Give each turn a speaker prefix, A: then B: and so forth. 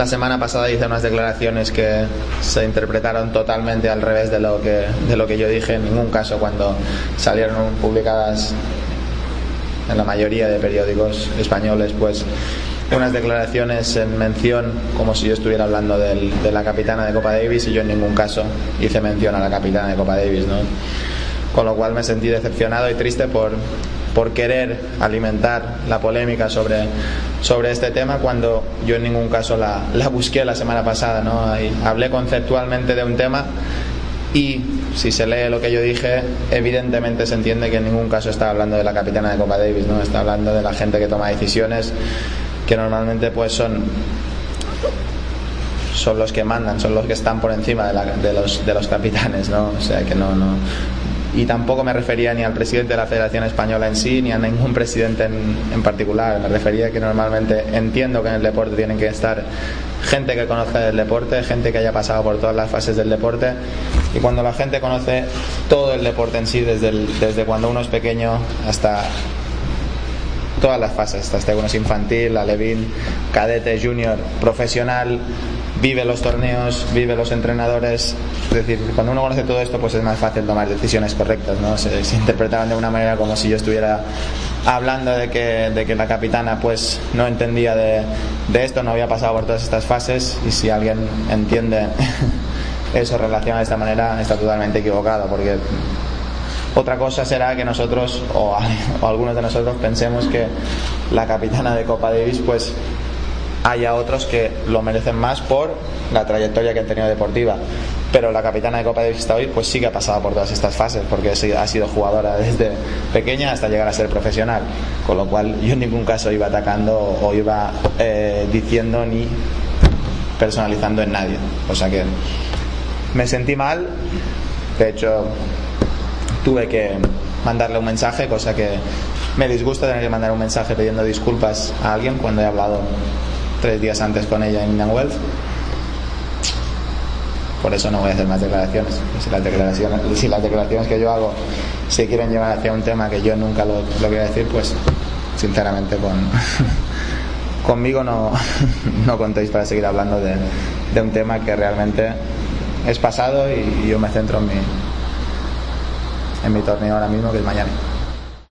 A: la semana pasada hice unas declaraciones que se interpretaron totalmente al revés de lo que, de lo que yo dije. En ningún caso cuando salieron publicadas en la mayoría de periódicos españoles, pues unas declaraciones en mención como si yo estuviera hablando del, de la capitana de Copa Davis y yo en ningún caso hice mención a la capitana de Copa Davis, ¿no? Con lo cual me sentí decepcionado y triste por, por querer alimentar la polémica sobre, sobre este tema cuando yo en ningún caso la, la busqué la semana pasada. ¿no? hablé conceptualmente de un tema y si se lee lo que yo dije, evidentemente se entiende que en ningún caso está hablando de la capitana de Copa Davis, ¿no? está hablando de la gente que toma decisiones que normalmente pues son son los que mandan, son los que están por encima de, la, de, los, de los capitanes, ¿no? O sea que no, no, y tampoco me refería ni al presidente de la Federación Española en sí, ni a ningún presidente en, en particular. Me refería que normalmente entiendo que en el deporte tienen que estar gente que conozca el deporte, gente que haya pasado por todas las fases del deporte. Y cuando la gente conoce todo el deporte en sí, desde, desde cuando uno es pequeño hasta todas las fases, hasta que uno es infantil, alevín, cadete, junior, profesional, vive los torneos, vive los entrenadores. Es decir, cuando uno conoce todo esto, pues es más fácil tomar decisiones correctas, ¿no? Se, se interpretaban de una manera como si yo estuviera hablando de que, de que la capitana pues no entendía de, de esto, no había pasado por todas estas fases y si alguien entiende eso relaciona de esta manera está totalmente equivocado porque otra cosa será que nosotros o, o, algunos de nosotros pensemos que la capitana de Copa Davis pues haya otros que lo merecen más por la trayectoria que han tenido deportiva. Pero la capitana de Copa Davis hoy pues sí que ha pasado por todas estas fases, porque ha sido jugadora desde pequeña hasta llegar a ser profesional. Con lo cual yo en ningún caso iba atacando o iba eh, diciendo ni personalizando en nadie. O sea que me sentí mal, de hecho tuve que mandarle un mensaje, cosa que me disgusta tener que mandar un mensaje pidiendo disculpas a alguien cuando he hablado tres días antes con ella en Indian. Por eso no voy a hacer más declaraciones. Si las declaraciones, si las declaraciones que yo hago se quieren llevar hacia un tema que yo nunca lo, lo voy a decir, pues sinceramente con, conmigo no, no contéis para seguir hablando de, de, un tema que realmente es pasado y yo me centro en mi, en mi torneo ahora mismo que es mañana.